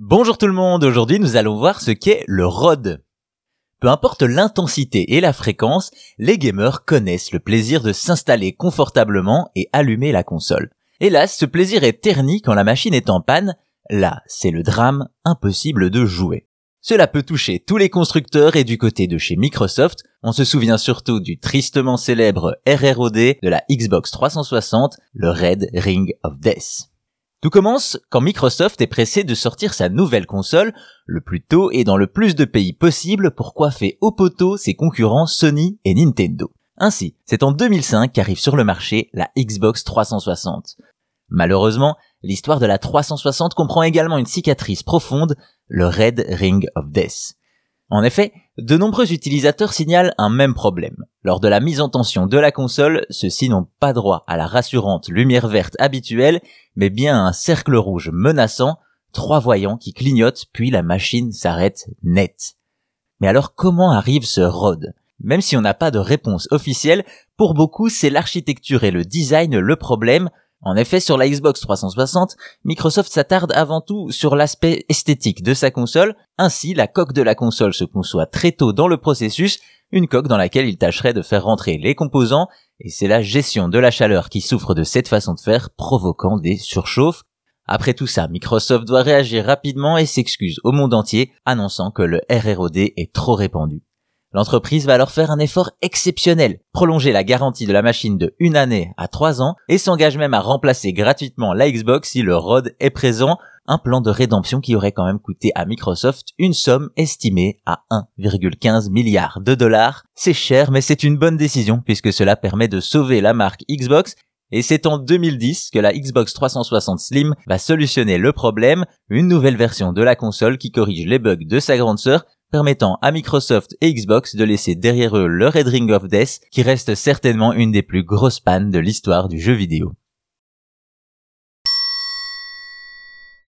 Bonjour tout le monde, aujourd'hui nous allons voir ce qu'est le ROD. Peu importe l'intensité et la fréquence, les gamers connaissent le plaisir de s'installer confortablement et allumer la console. Hélas, ce plaisir est terni quand la machine est en panne, là c'est le drame, impossible de jouer. Cela peut toucher tous les constructeurs et du côté de chez Microsoft, on se souvient surtout du tristement célèbre RROD de la Xbox 360, le Red Ring of Death. Tout commence quand Microsoft est pressé de sortir sa nouvelle console le plus tôt et dans le plus de pays possible pour coiffer au poteau ses concurrents Sony et Nintendo. Ainsi, c'est en 2005 qu'arrive sur le marché la Xbox 360. Malheureusement, l'histoire de la 360 comprend également une cicatrice profonde, le Red Ring of Death. En effet, de nombreux utilisateurs signalent un même problème. Lors de la mise en tension de la console, ceux-ci n'ont pas droit à la rassurante lumière verte habituelle, mais bien à un cercle rouge menaçant, trois voyants qui clignotent puis la machine s'arrête net. Mais alors comment arrive ce ROD Même si on n'a pas de réponse officielle, pour beaucoup c'est l'architecture et le design le problème, en effet, sur la Xbox 360, Microsoft s'attarde avant tout sur l'aspect esthétique de sa console, ainsi la coque de la console se conçoit très tôt dans le processus, une coque dans laquelle il tâcherait de faire rentrer les composants, et c'est la gestion de la chaleur qui souffre de cette façon de faire, provoquant des surchauffes. Après tout ça, Microsoft doit réagir rapidement et s'excuse au monde entier, annonçant que le RROD est trop répandu. L'entreprise va alors faire un effort exceptionnel, prolonger la garantie de la machine de une année à trois ans et s'engage même à remplacer gratuitement la Xbox si le ROD est présent, un plan de rédemption qui aurait quand même coûté à Microsoft une somme estimée à 1,15 milliard de dollars. C'est cher mais c'est une bonne décision puisque cela permet de sauver la marque Xbox. Et c'est en 2010 que la Xbox 360 Slim va solutionner le problème, une nouvelle version de la console qui corrige les bugs de sa grande sœur permettant à Microsoft et Xbox de laisser derrière eux le Red Ring of Death, qui reste certainement une des plus grosses pannes de l'histoire du jeu vidéo.